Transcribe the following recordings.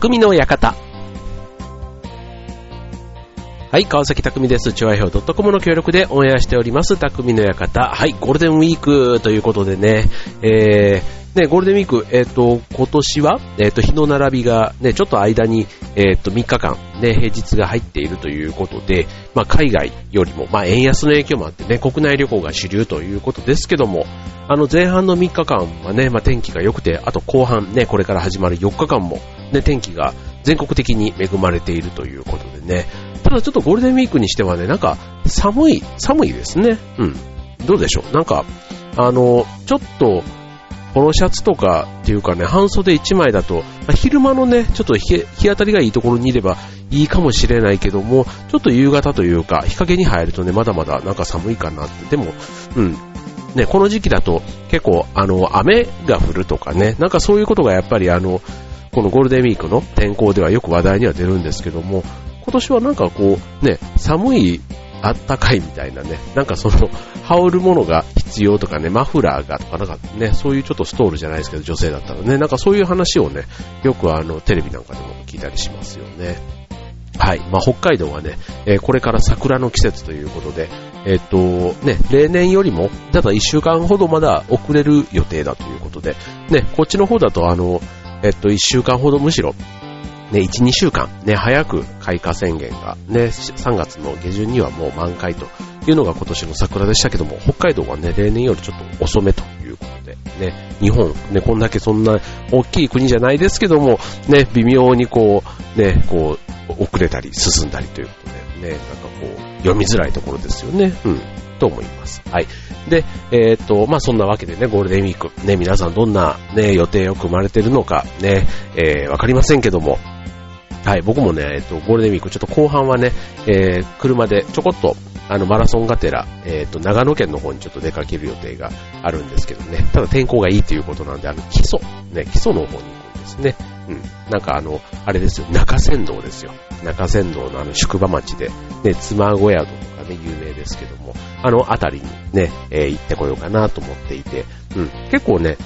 匠の館。はい、川崎匠です。調和表 .com の協力でオンエアしております、匠の館。はい、ゴールデンウィークということでね、えー、ね、ゴールデンウィーク、えっ、と、今年は、えっ、と、日の並びがね、ちょっと間に、えっ、と、3日間、ね、平日が入っているということで、まあ、海外よりも、まあ、円安の影響もあってね、国内旅行が主流ということですけども、あの、前半の3日間はね、まあ、天気が良くて、あと後半ね、これから始まる4日間も、ね、天気が全国的に恵まれているということでね、ただちょっとゴールデンウィークにしてはね、なんか寒い、寒いですね。うん。どうでしょう？なんか、あの、ちょっと、ポロシャツとかっていうかね、半袖1枚だと、まあ、昼間のね、ちょっと日当たりがいいところにいればいいかもしれないけども、ちょっと夕方というか、日陰に入るとね、まだまだなんか寒いかなって。でも、うん。ね、この時期だと結構、あの、雨が降るとかね、なんかそういうことがやっぱりあの、このゴールデンウィークの天候ではよく話題には出るんですけども、今年はなんかこう、ね、寒い、あったかいみたいなね、なんかその、羽織るものが必要とかね、マフラーがとかなんかね、そういうちょっとストールじゃないですけど、女性だったらね、なんかそういう話をね、よくあの、テレビなんかでも聞いたりしますよね。はい。まあ、北海道はね、えー、これから桜の季節ということで、えっ、と、ね、例年よりも、ただ1週間ほどまだ遅れる予定だということで、ね、こっちの方だとあの、えっ、と、1週間ほどむしろ、ね、1、2週間、ね、早く開花宣言が、ね、3月の下旬にはもう満開というのが今年の桜でしたけども、北海道はね、例年よりちょっと遅めということで、ね、日本、ね、こんだけそんな大きい国じゃないですけども、ね、微妙にこう、ね、こう、遅れたり進んだりということで、ね、なんかこう、読みづらいところですよね。うん。と思います。はい。で、えっ、と、まあ、そんなわけでね、ゴールデンウィーク、ね、皆さんどんなね、予定を組まれてるのか、ね、えー、わかりませんけども、はい、僕もね、えっと、ゴールデンウィーク、ちょっと後半はね、えー、車でちょこっと、あの、マラソンがてら、えっ、と、長野県の方にちょっと出かける予定があるんですけどね、ただ天候がいいということなんで、あの、基礎、ね、基礎の方に行くんですね。うん。なんかあの、あれですよ、中山道ですよ。中山道のあの、宿場町で、ね、妻小宿とかね、有名ですけども、あの辺りにね、えー、行ってこようかなと思っていて、うん。結構ね、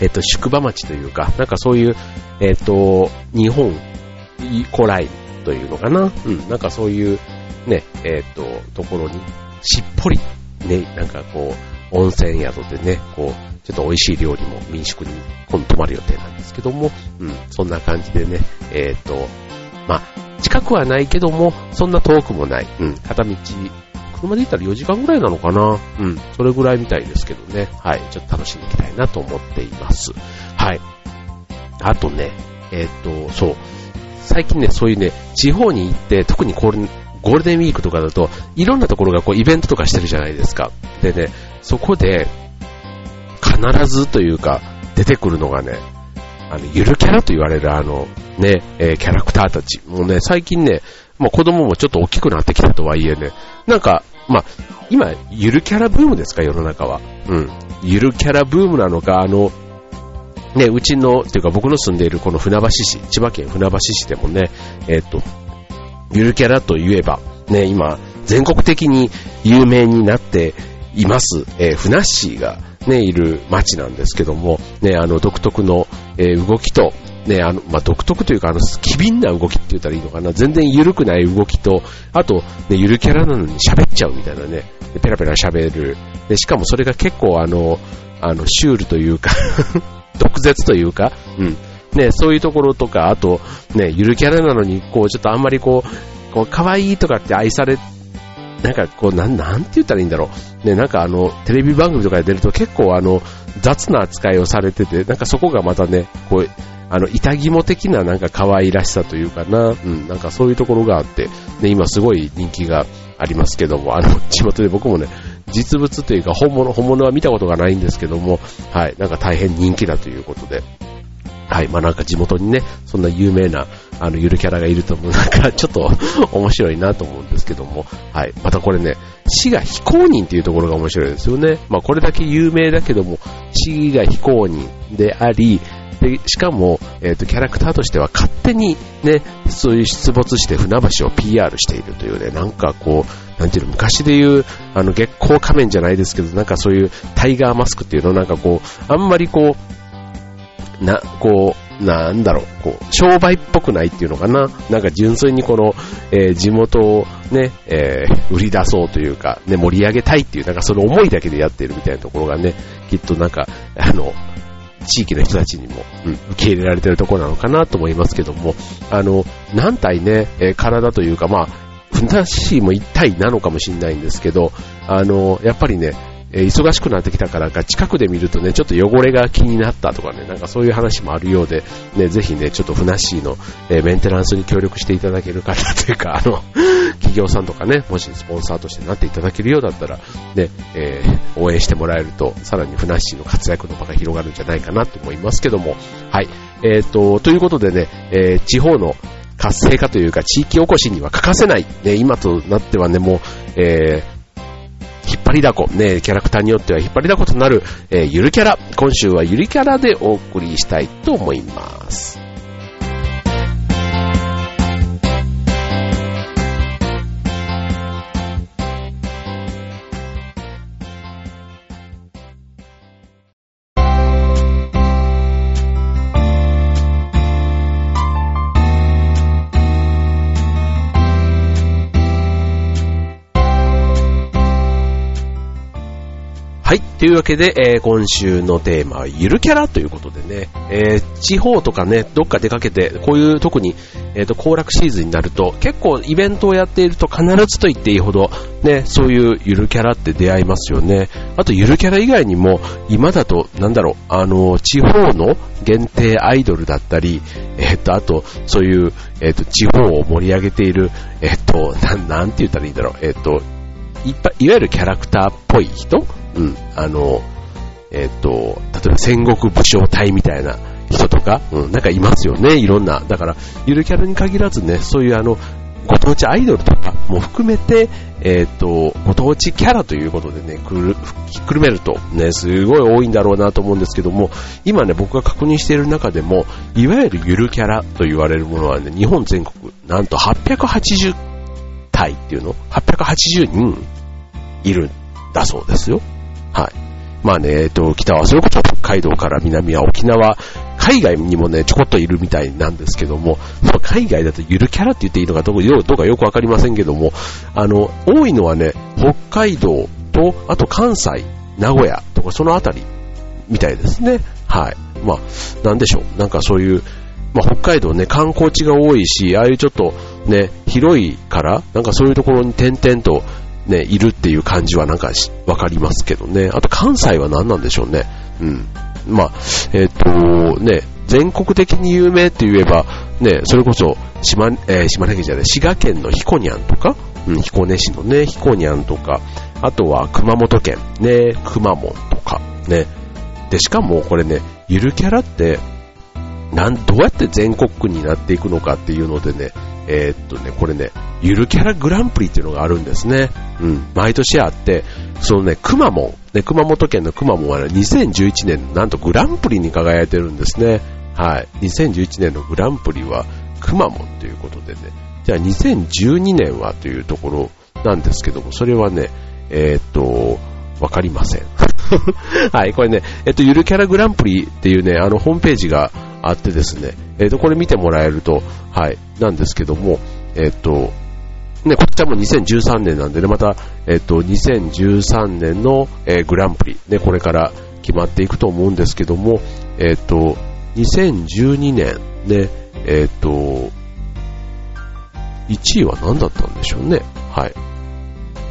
えっ、と、宿場町というか、なんかそういう、えっ、と、日本古来というのかな？うん、なんかそういうね、えっ、ー、と、ところにしっぽり、ね、なんかこう、温泉宿でね、こう、ちょっと美味しい料理も民宿に今度泊まる予定なんですけども、うん、そんな感じでね、えっ、ー、と、まあ、近くはないけども、そんな遠くもない、うん、片道、車で行ったら4時間ぐらいなのかな？うん、それぐらいみたいですけどね、はい、ちょっと楽しんでいきたいなと思っています。はい。あとね、えっ、ー、と、そう、最近ね、そういうね、地方に行って、特にこれ、ゴールデンウィークとかだと、いろんなところがこうイベントとかしてるじゃないですか。でね、そこで、必ずというか、出てくるのがね、あの、ゆるキャラと言われるあの、ね、えー、キャラクターたち。もうね、最近ね、もう子供もちょっと大きくなってきたとはいえね、なんか、まあ、今、ゆるキャラブームですか、世の中は。うん。ゆるキャラブームなのか、あの、ね、うちの、っていうか僕の住んでいるこの船橋市、千葉県船橋市でもね、えっ、と、ゆるキャラといえば、ね、今、全国的に有名になっています、えー、ふなっしーがね、いる街なんですけども、ね、あの、独特の、えー、動きと、ね、あの、まあ、独特というか、あの、機敏な動きって言ったらいいのかな、全然緩くない動きと、あと、ね、ゆるキャラなのに喋っちゃうみたいなね、ペラペラ喋る。で、しかもそれが結構あの、あの、シュールというか 毒舌というか、うん。ね、そういうところとか、あと、ね、ゆるキャラなのに、こう、ちょっとあんまりこう、こう、可愛いとかって愛され、なんかこう、なん、なんて言ったらいいんだろう。ね、なんかあの、テレビ番組とかで出ると結構あの、雑な扱いをされてて、なんかそこがまたね、こう、あの、板肝的ななんか可愛らしさというかな、うん、なんかそういうところがあって、ね、今すごい人気がありますけども、あの、地元で僕もね、実物というか本物、本物は見たことがないんですけども、はい、なんか大変人気だということで、はい、まあなんか地元にね、そんな有名な、あの、ゆるキャラがいると、なんかちょっと面白いなと思うんですけども、はい、またこれね、死が非公認っていうところが面白いですよね。まあこれだけ有名だけども、死が非公認であり、で、しかも、えっ、ー、と、キャラクターとしては勝手にね、そういう出没して船橋を PR しているというね、なんかこう、なんていうの、昔で言う、あの、月光仮面じゃないですけど、なんかそういうタイガーマスクっていうのなんかこう、あんまりこう、な、こう、なんだろう、こう、商売っぽくないっていうのかな？なんか純粋にこの、えー、地元をね、えー、売り出そうというか、ね、盛り上げたいっていう、なんかその思いだけでやってるみたいなところがね、きっとなんか、あの、地域の人たちにも、うん、受け入れられてるところなのかなと思いますけども、あの、何体ね、え、体というか、まあ、ふなっしーも一体なのかもしれないんですけど、あの、やっぱりね、えー、忙しくなってきたからか、近くで見るとね、ちょっと汚れが気になったとかね、なんかそういう話もあるようで、ね、ぜひね、ちょっとふなっしーの、えー、メンテナンスに協力していただける方というか、あの、企業さんとかね、もしスポンサーとしてなっていただけるようだったら、ね、えー、応援してもらえると、さらにふなっしーの活躍の場が広がるんじゃないかなと思いますけども、はい。えっ、と、ということでね、え地方の活性化というか地域おこしには欠かせない、ね、今となってはね、もう、えー、りだこ、ね、キャラクターによっては引っ張りだことなる、えー、ゆるキャラ。今週はゆるキャラでお送りしたいと思います。というわけで、えー、今週のテーマはゆるキャラということでね、えー、地方とかね、どっか出かけて、こういう特に、えっ、ー、と、行楽シーズンになると、結構イベントをやっていると必ずと言っていいほど、ね、そういうゆるキャラって出会いますよね。あと、ゆるキャラ以外にも、今だと、なんだろう、あの、地方の限定アイドルだったり、えっ、と、あと、そういう、えっ、と、地方を盛り上げている、えっ、と、なん、なんて言ったらいいんだろう、えっ、と、いっぱい、いわゆるキャラクターっぽい人うん、あの、えっ、と、例えば戦国武将隊みたいな人とか、うん、なんかいますよね、いろんな。だから、ゆるキャラに限らずね、そういうあの、ご当地アイドルとかも含めて、えっ、と、ご当地キャラということでね、くる、ひっくるめるとね、すごい多いんだろうなと思うんですけども、今ね、僕が確認している中でも、いわゆるゆるキャラと言われるものはね、日本全国、なんと880体っていうの ?880 人いるんだそうですよ。はい。まあね、えっと、北はそれこそ北海道から南は沖縄、海外にもね、ちょこっといるみたいなんですけども、まあ、海外だとゆるキャラって言っていいのかどうかよくわかりませんけども、あの、多いのはね、北海道と、あと関西、名古屋とかそのあたりみたいですね。はい。まあ、なんでしょう。なんかそういう、まあ、北海道ね、観光地が多いし、ああいうちょっとね、広いから、なんかそういうところに点々とね、いるっていう感じはなんかわかりますけどね。あと関西は何なんでしょうね。うん。まあ、えっ、ー、と、ね、全国的に有名って言えば、ね、それこそ島、えー、島根県じゃない、滋賀県の彦根とか、うん、彦根市のね、彦根とか、あとは熊本県、ね、熊本とか、ね。で、しかもこれね、ゆるキャラって、なん、どうやって全国区になっていくのかっていうのでね、えー、っとね、これね、ゆるキャラグランプリっていうのがあるんですね。うん、毎年あって、そのね、くまモン、ね、熊本県のくまモンはね、2011年、なんとグランプリに輝いてるんですね。はい。2011年のグランプリは、くまモンということでね。じゃあ2012年はというところなんですけども、それはね、えー、っと、わかりません。はい、これね、えっと、ゆるキャラグランプリっていうね、あの、ホームページがあってですね、えっ、ー、と、これ見てもらえると、はい、なんですけども、えっ、ー、と、ね、こっちはもう2013年なんでね、また、えっ、ー、と、2013年の、えー、グランプリ、ね、これから決まっていくと思うんですけども、えっ、と、2012年、ね、えっ、と、1位は何だったんでしょうね。はい。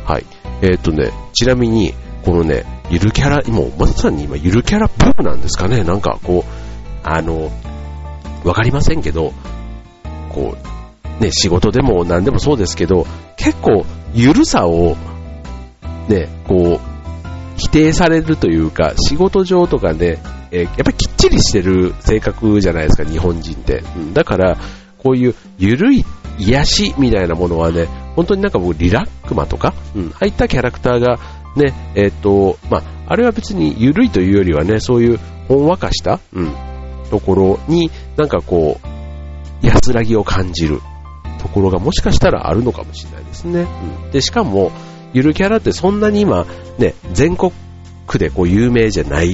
はい。えっ、とね、ちなみに、このね、ゆるキャラ、もうまさに今ゆるキャラブームなんですかね。なんかこう、あの、わかりませんけど、こう、ね、仕事でも何でもそうですけど、結構、ゆるさを、ね、こう、否定されるというか、仕事上とかね、えー、やっぱりきっちりしてる性格じゃないですか、日本人って。うん、だから、こういうゆるい癒しみたいなものはね、本当になんか僕リラックマとか、うん、ああいったキャラクターがね、えっ、ー、と、まあ、あれは別にゆるいというよりはね、そういうほんわかした、うん、ところに、なんかこう、安らぎを感じるところがもしかしたらあるのかもしれないですね。うん、で、しかも、ゆるキャラってそんなに今、ね、全国区でこう有名じゃない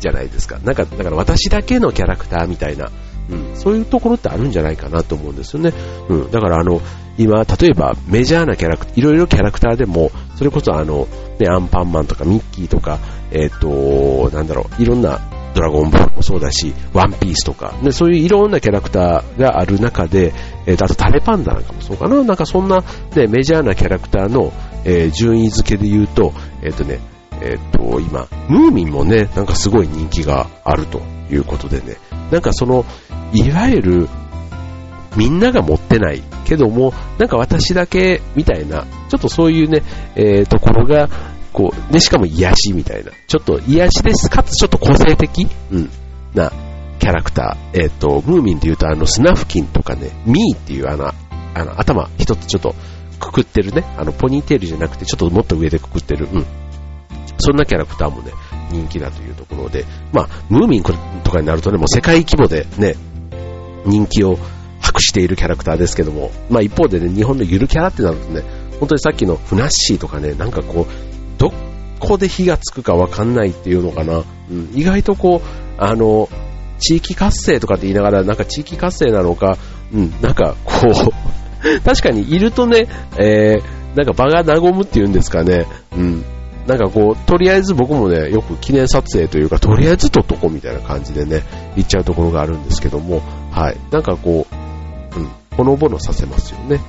じゃないですか。なんか、だから私だけのキャラクターみたいな、うん、そういうところってあるんじゃないかなと思うんですよね。うん、だからあの、今、例えばメジャーなキャラクター、いろいろキャラクターでも、それこそあの、ね、アンパンマンとかミッキーとか、えっ、ー、と、なんだろう、いろんなドラゴンボールもそうだし、ワンピースとか、ね、そういういろんなキャラクターがある中で、えー、あとタレパンダなんかもそうかな、なんかそんな、ね、メジャーなキャラクターの、えー、順位付けで言うと、えっ、ー、とね、えっ、と、今、ムーミンもね、なんかすごい人気があるということでね、なんかその、いわゆる、みんなが持ってないけども、なんか私だけみたいな、ちょっとそういうね、えー、ところが、こう、で、しかも癒しみたいな。ちょっと癒しです、かつちょっと個性的、うん、なキャラクター。えっ、ー、と、ムーミンで言うとあの、スナフキンとかね、ミーっていうあの、あの、頭一つちょっとくくってるね、あの、ポニーテールじゃなくてちょっともっと上でくくってる、うん。そんなキャラクターもね、人気だというところで、まあ、ムーミンとかになるとね、もう世界規模でね、人気を博しているキャラクターですけども、まあ一方でね、日本のゆるキャラってなるとね、本当にさっきのフナッシーとかね、なんかこう、どこで火がつくかわかんないっていうのかな。うん、意外とこう、あの、地域活性とかって言いながら、なんか地域活性なのか、うん、なんかこう 確かにいるとね、えー、なんか場が和むっていうんですかね、うん、なんかこう、とりあえず僕もね、よく記念撮影というか、とりあえず撮っとこうみたいな感じでね、行っちゃうところがあるんですけども、はい。なんかこう、うん、ほのぼのさせますよね。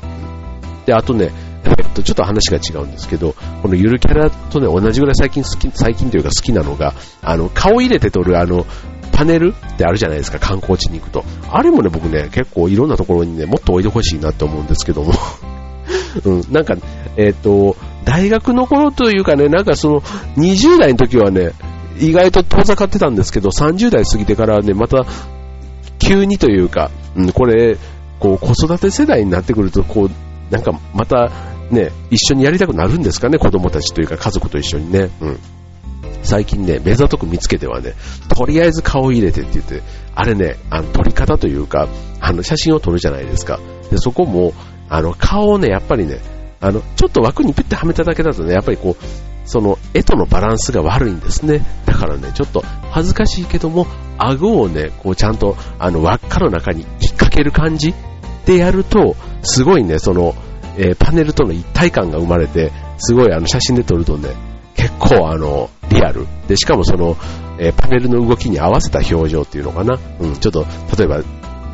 で、あとね、えっと、ちょっと話が違うんですけど、このゆるキャラとね、同じぐらい最近好き、最近というか好きなのが、あの、顔入れて撮るあの、パネルってあるじゃないですか、観光地に行くと。あれもね、僕ね、結構いろんなところにね、もっと置いてほしいなって思うんですけども。うん、なんか、えっ、と、大学の頃というかね、なんかその、20代の時はね、意外と遠ざかってたんですけど、30代過ぎてからね、また、急にというか、うん、これ、こう、子育て世代になってくると、こう、なんかまたね、一緒にやりたくなるんですかね、子供たちというか家族と一緒にね。うん。最近ね、目ざとく見つけてはね、とりあえず顔入れてって言って、あれね、あの、撮り方というか、あの、写真を撮るじゃないですか。で、そこも、あの、顔をね、やっぱりね、あの、ちょっと枠にピッてはめただけだとね、やっぱりこう、その、絵とのバランスが悪いんですね。だからね、ちょっと恥ずかしいけども、顎をね、こうちゃんと、あの、輪っかの中に引っ掛ける感じでやると、すごいね、その、えー、パネルとの一体感が生まれて、すごいあの写真で撮るとね、結構あの、リアル。で、しかもその、えー、パネルの動きに合わせた表情っていうのかな。うん、ちょっと、例えば、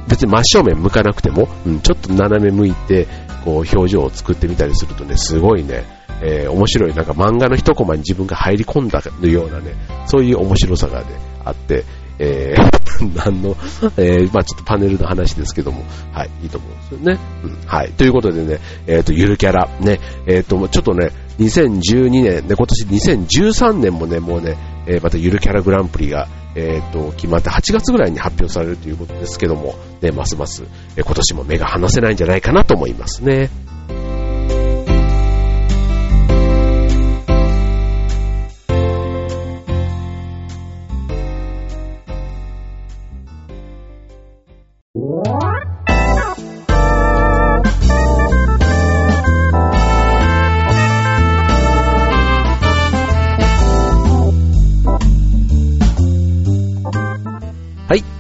別に真正面向かなくても、うん、ちょっと斜め向いて、こう、表情を作ってみたりするとね、すごいね、えー、面白い、なんか漫画の一コマに自分が入り込んだようなね、そういう面白さがね、あって、えー、何の、えー、まあちょっとパネルの話ですけども、はい、いいと思うんですよね。うん、はい。ということでね、えっ、ー、と、ゆるキャラ、ね、えっ、ー、と、ちょっとね、2012年、で、今年2013年もね、もうね、え、またゆるキャラグランプリが、えっ、と、決まって8月ぐらいに発表されるということですけども、ね、ますます、え今年も目が離せないんじゃないかなと思いますね。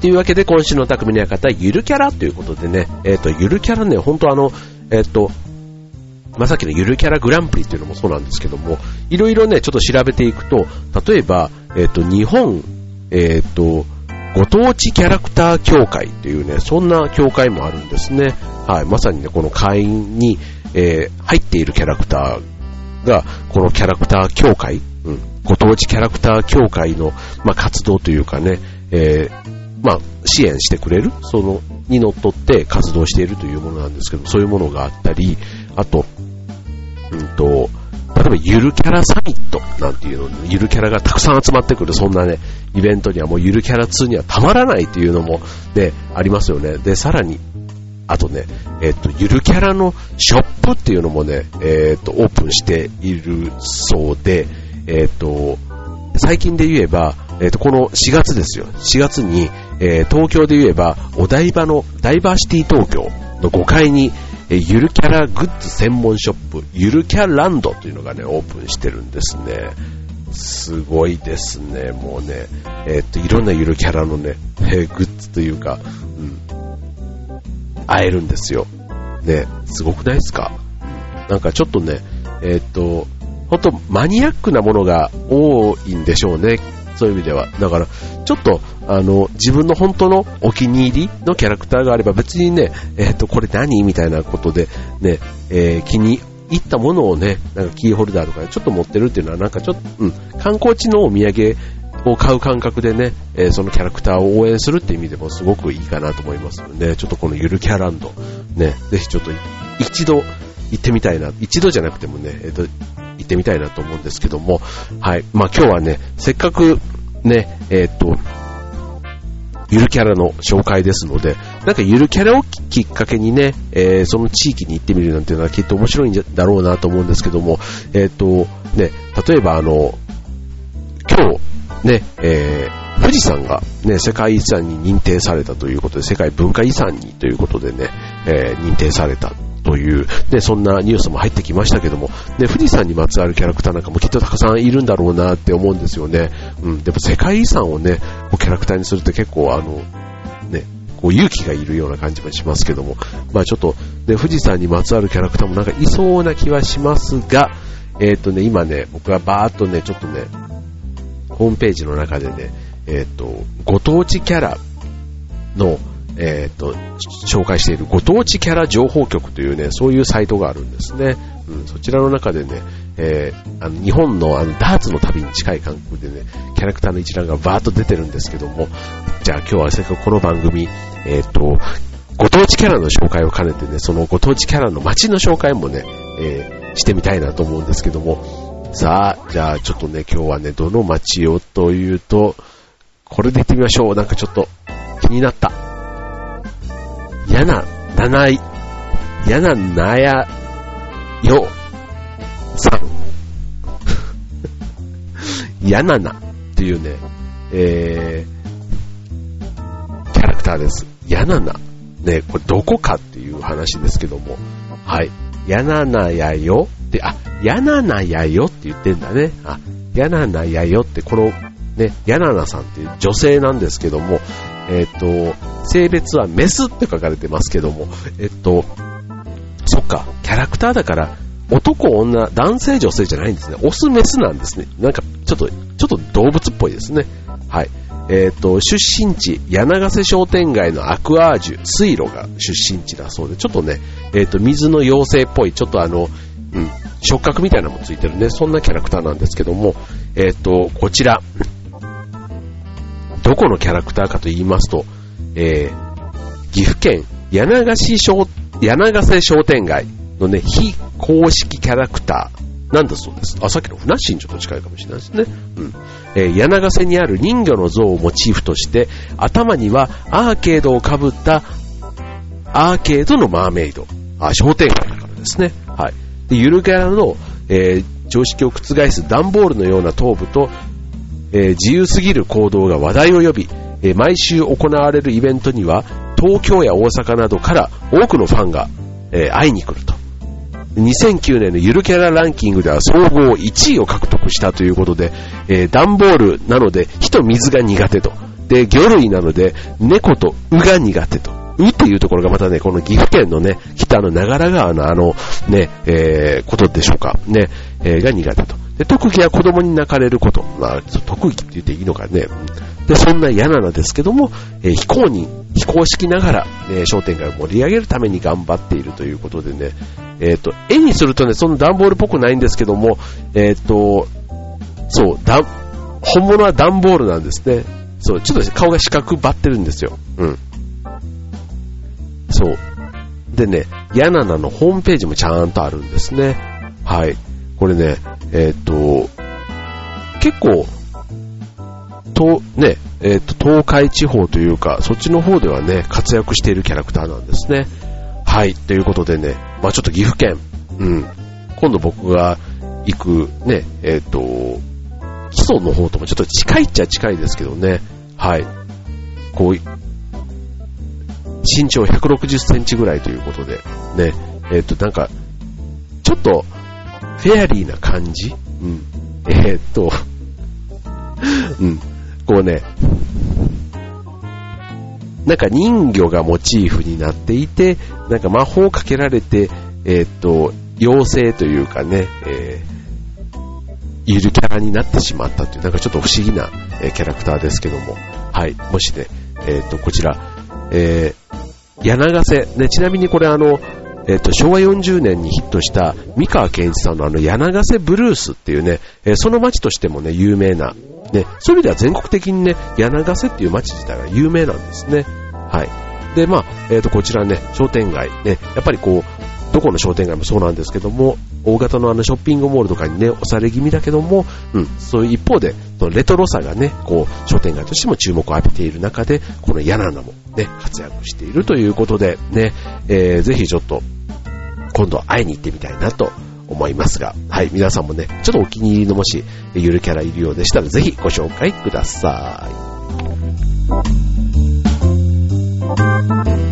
というわけで、今週の匠の館、ゆるキャラということでね、えっ、ー、と、ゆるキャラね、本当あの、えっ、ー、と、ま、さっきのゆるキャラグランプリっていうのもそうなんですけども、いろいろね、ちょっと調べていくと、例えば、えっ、ー、と、日本、えっ、と、ご当地キャラクター協会っていうね、そんな協会もあるんですね。はい。まさにね、この会員に、え、入っているキャラクターが、このキャラクター協会、うん、ご当地キャラクター協会の、まあ、活動というかね、えー、まあ、支援してくれる、その、にのっとって活動しているというものなんですけど、そういうものがあったり、あと、うんと、例えばゆるキャラサミットなんていうのゆるキャラがたくさん集まってくる、そんなね、イベントにはもうゆるキャラ2にはたまらないっていうのもね、ありますよね。で、さらに、あとね、えっ、と、ゆるキャラのショップっていうのもね、えっ、と、オープンしているそうで、えっ、と、最近で言えば、えっ、と、この4月ですよ。4月に、えー、東京で言えば、お台場のダイバーシティ東京の5階に、えー、ゆるキャラグッズ専門ショップ、ゆるキャランドというのがね、オープンしてるんですね。すごいですね、もうね。えー、っと、いろんなゆるキャラのね、えー、グッズというか、うん、会えるんですよ。ね、すごくないですか？なんかちょっとね、えー、っと、本当マニアックなものが多いんでしょうね。そういう意味では。だから、ちょっと、あの、自分の本当のお気に入りのキャラクターがあれば別にね、えっ、と、これ何みたいなことで、ね、えー、気に入ったものをね、なんかキーホルダーとかでちょっと持ってるっていうのはなんかちょっと、うん、観光地のお土産を買う感覚でね、えー、そのキャラクターを応援するっていう意味でもすごくいいかなと思いますので、ちょっとこのゆるキャランド、ね、ぜひちょっと一度行ってみたいな、一度じゃなくてもね、えっ、ー、と、行ってみたいなと思うんですけども、はい。まあ今日はね、せっかくね、えっ、ー、と、ゆるキャラの紹介ですので、なんかゆるキャラをきっかけにね、えー、その地域に行ってみるなんていうのはきっと面白いんだろうなと思うんですけども、えっ、ー、と、ね、例えばあの、今日、ね、えー、富士山がね、世界遺産に認定されたということで、世界文化遺産にということでね、えー、認定された。という、ね、そんなニュースも入ってきましたけども、ね、富士山にまつわるキャラクターなんかもきっとたくさんいるんだろうなって思うんですよね。うん、でも世界遺産をね、キャラクターにするって結構あの、ね、こう勇気がいるような感じもしますけども、まあちょっと、ね、富士山にまつわるキャラクターもなんかいそうな気はしますが、えっ、ー、とね、今ね、僕はバーっとね、ちょっとね、ホームページの中でね、えっ、ー、と、ご当地キャラの、えっ、ー、と、紹介しているご当地キャラ情報局というね、そういうサイトがあるんですね。うん、そちらの中でね、えー、あの日本のあのダーツの旅に近い感覚でね、キャラクターの一覧がバーッと出てるんですけども、じゃあ今日はせっかくこの番組、えっ、ー、と、ご当地キャラの紹介を兼ねてね、そのご当地キャラの街の紹介もね、えー、してみたいなと思うんですけども、さあ、じゃあちょっとね、今日はね、どの街をというと、これで行ってみましょう。なんかちょっと気になった。嫌な、なない、嫌ななや、よ、さん。嫌ななっていうね、えー、キャラクターです。嫌なな。ね、これどこかっていう話ですけども。はい。やななやよって、あ、やななやよって言ってんだね。あ、やななやよって、この、ね、やななさんっていう女性なんですけども、えっ、ー、と、性別はメスって書かれてますけども、えっ、と、そっか、キャラクターだから、男、女、男性、女性じゃないんですね。オス、メスなんですね。なんか、ちょっと、ちょっと動物っぽいですね。はい。えっ、ー、と、出身地、柳瀬商店街のアクアージュ、水路が出身地だそうで、ちょっとね、えっ、ー、と、水の妖精っぽい、ちょっとあの、うん、触覚みたいなのもついてるね、そんなキャラクターなんですけども、えっ、ー、と、こちら、どこのキャラクターかと言いますと、えー、岐阜県柳ヶ市商、柳瀬商店街のね、非公式キャラクターなんだそうです。あ、さっきのふなっしーにちょっと近いかもしれないですね。うん。えー、柳ヶ瀬にある人魚の像をモチーフとして、頭にはアーケードをかぶったアーケードのマーメイド。あ、商店街だからですね。はい。で、ゆるキャラの、えー、常識を覆す段ボールのような頭部とえー、自由すぎる行動が話題を呼び、えー、毎週行われるイベントには東京や大阪などから多くのファンが、えー、会いに来ると。2009年のゆるキャラランキングでは総合1位を獲得したということで、えー、段ボールなので火と水が苦手と。で、魚類なので猫とウが苦手と。ウっていうところがまたね、この岐阜県のね、北の長良川のあの、ね、えー、ことでしょうか。ね、えー、が苦手と。で、特技は子供に泣かれること。まあ、特技って言っていいのかね。で、そんな嫌なのですけども、えー、非公認、非公式ながら、ね、商店街を盛り上げるために頑張っているということでね、えっ、ー、と、絵にするとね、その段ボールっぽくないんですけども、えっ、ー、と、そう、だ、本物は段ボールなんですね。そう、ちょっと顔が四角ばってるんですよ。うん。そう。でね、ヤナナのホームページもちゃんとあるんですね。はい。これね、えっ、と、結構、と、ね、えっ、と、東海地方というか、そっちの方ではね、活躍しているキャラクターなんですね。はい、ということでね、まあちょっと岐阜県、うん、今度僕が行くね、えっ、と、基礎の方ともちょっと近いっちゃ近いですけどね、はい、こう、身長160センチぐらいということで、ね、えっ、と、なんか、ちょっと、フェアリーな感じ？うん。えー、っと、うん。こうね、なんか人魚がモチーフになっていて、なんか魔法をかけられて、えー、っと、妖精というかね、えー、ゆるキャラになってしまったという、なんかちょっと不思議な、えー、キャラクターですけども、はい、もしね、えー、っと、こちら、えー、柳ヶ瀬、ね、ちなみにこれあの、えっ、と、昭和40年にヒットした三河健一さんのあの柳瀬ブルースっていうね、えー、その街としてもね、有名な、ね、そういう意味では全国的にね、柳瀬っていう街自体が有名なんですね。はい。で、まあ、えっ、ー、と、こちらね、商店街、ね、やっぱりこう、どこの商店街もそうなんですけども、大型のあのショッピングモールとかにね、押され気味だけども、うん、そういう一方で、レトロさがね、こう、商店街としても注目を浴びている中で、この柳ナもね、活躍しているということで、ね、えー、ぜひちょっと、今度会いに行ってみたいなと思いますが、はい、皆さんもね、ちょっとお気に入りのもし、ゆるキャラいるようでしたら、ぜひご紹介ください。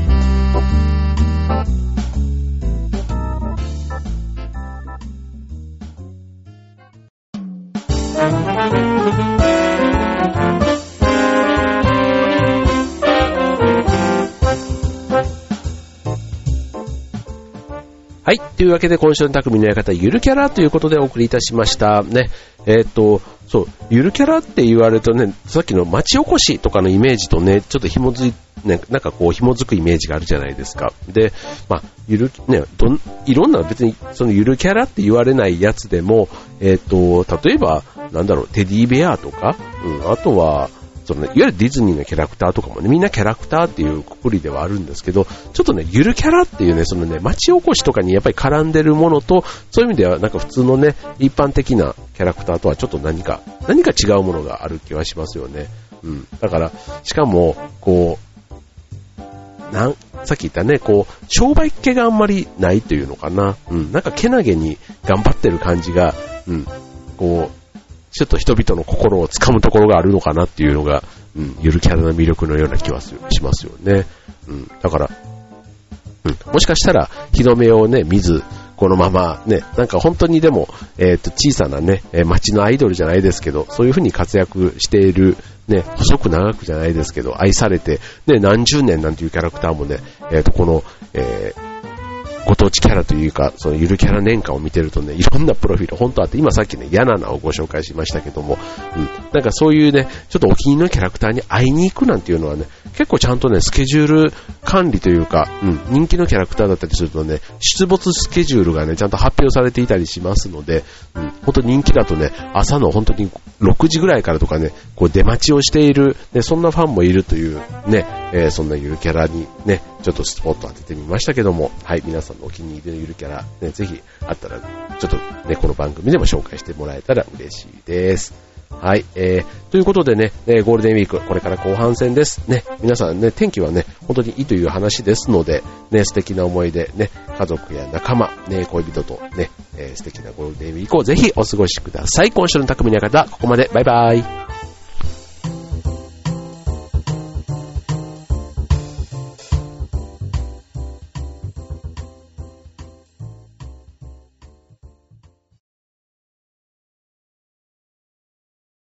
というわけで、今週の匠の館、ゆるキャラということでお送りいたしました。ね。えー、っと、そう、ゆるキャラって言われるとね、さっきの町おこしとかのイメージとね、ちょっと紐づいね、なんかこう紐づくイメージがあるじゃないですか。で、まあ、ゆる、ね、どん、いろんな別にそのゆるキャラって言われないやつでも、えっ、と、例えば、なんだろう、テディベアとか、うん、あとは、そのね、いわゆるディズニーのキャラクターとかもね、みんなキャラクターっていうくくりではあるんですけど、ちょっとね、ゆるキャラっていうね、そのね、街おこしとかにやっぱり絡んでるものと、そういう意味ではなんか普通のね、一般的なキャラクターとはちょっと何か、何か違うものがある気はしますよね。うん。だから、しかも、こう、なん、さっき言ったね、こう、商売っ気があんまりないというのかな。うん。なんかけなげに頑張ってる感じが、うん。こう、ちょっと人々の心をつかむところがあるのかなっていうのが、うん、ゆるキャラの魅力のような気はしますよね。うん、だから、うん、もしかしたら、日の目をね、見ず、このままね、なんか本当にでも、えっ、ー、と、小さなね、街のアイドルじゃないですけど、そういう風に活躍している、ね、細く長くじゃないですけど、愛されて、ね、何十年なんていうキャラクターもね、えっ、ー、と、この、えーご当地キャラというか、そのゆるキャラ年間を見てるとね、いろんなプロフィール本当あって、今さっきね、ヤナナをご紹介しましたけども、うん、なんかそういうね、ちょっとお気に入りのキャラクターに会いに行くなんていうのはね、結構ちゃんとね、スケジュール管理というか、うん、人気のキャラクターだったりするとね、出没スケジュールがね、ちゃんと発表されていたりしますので、うん、本当人気だとね、朝の本当に6時ぐらいからとかね、こう出待ちをしている、ね、そんなファンもいるというね、えー、そんなゆるキャラにね、ちょっとスポット当ててみましたけども、はい、皆さんのお気に入りのゆるキャラ、ね、ぜひあったら、ちょっとね、この番組でも紹介してもらえたら嬉しいです。はい、えー、ということでね、えゴールデンウィーク、これから後半戦です。ね、皆さんね、天気はね、本当にいいという話ですので、ね、素敵な思い出、ね、家族や仲間、ね、恋人とね、えー、素敵なゴールデンウィークをぜひお過ごしください。今週の匠の方、ここまで、バイバイ。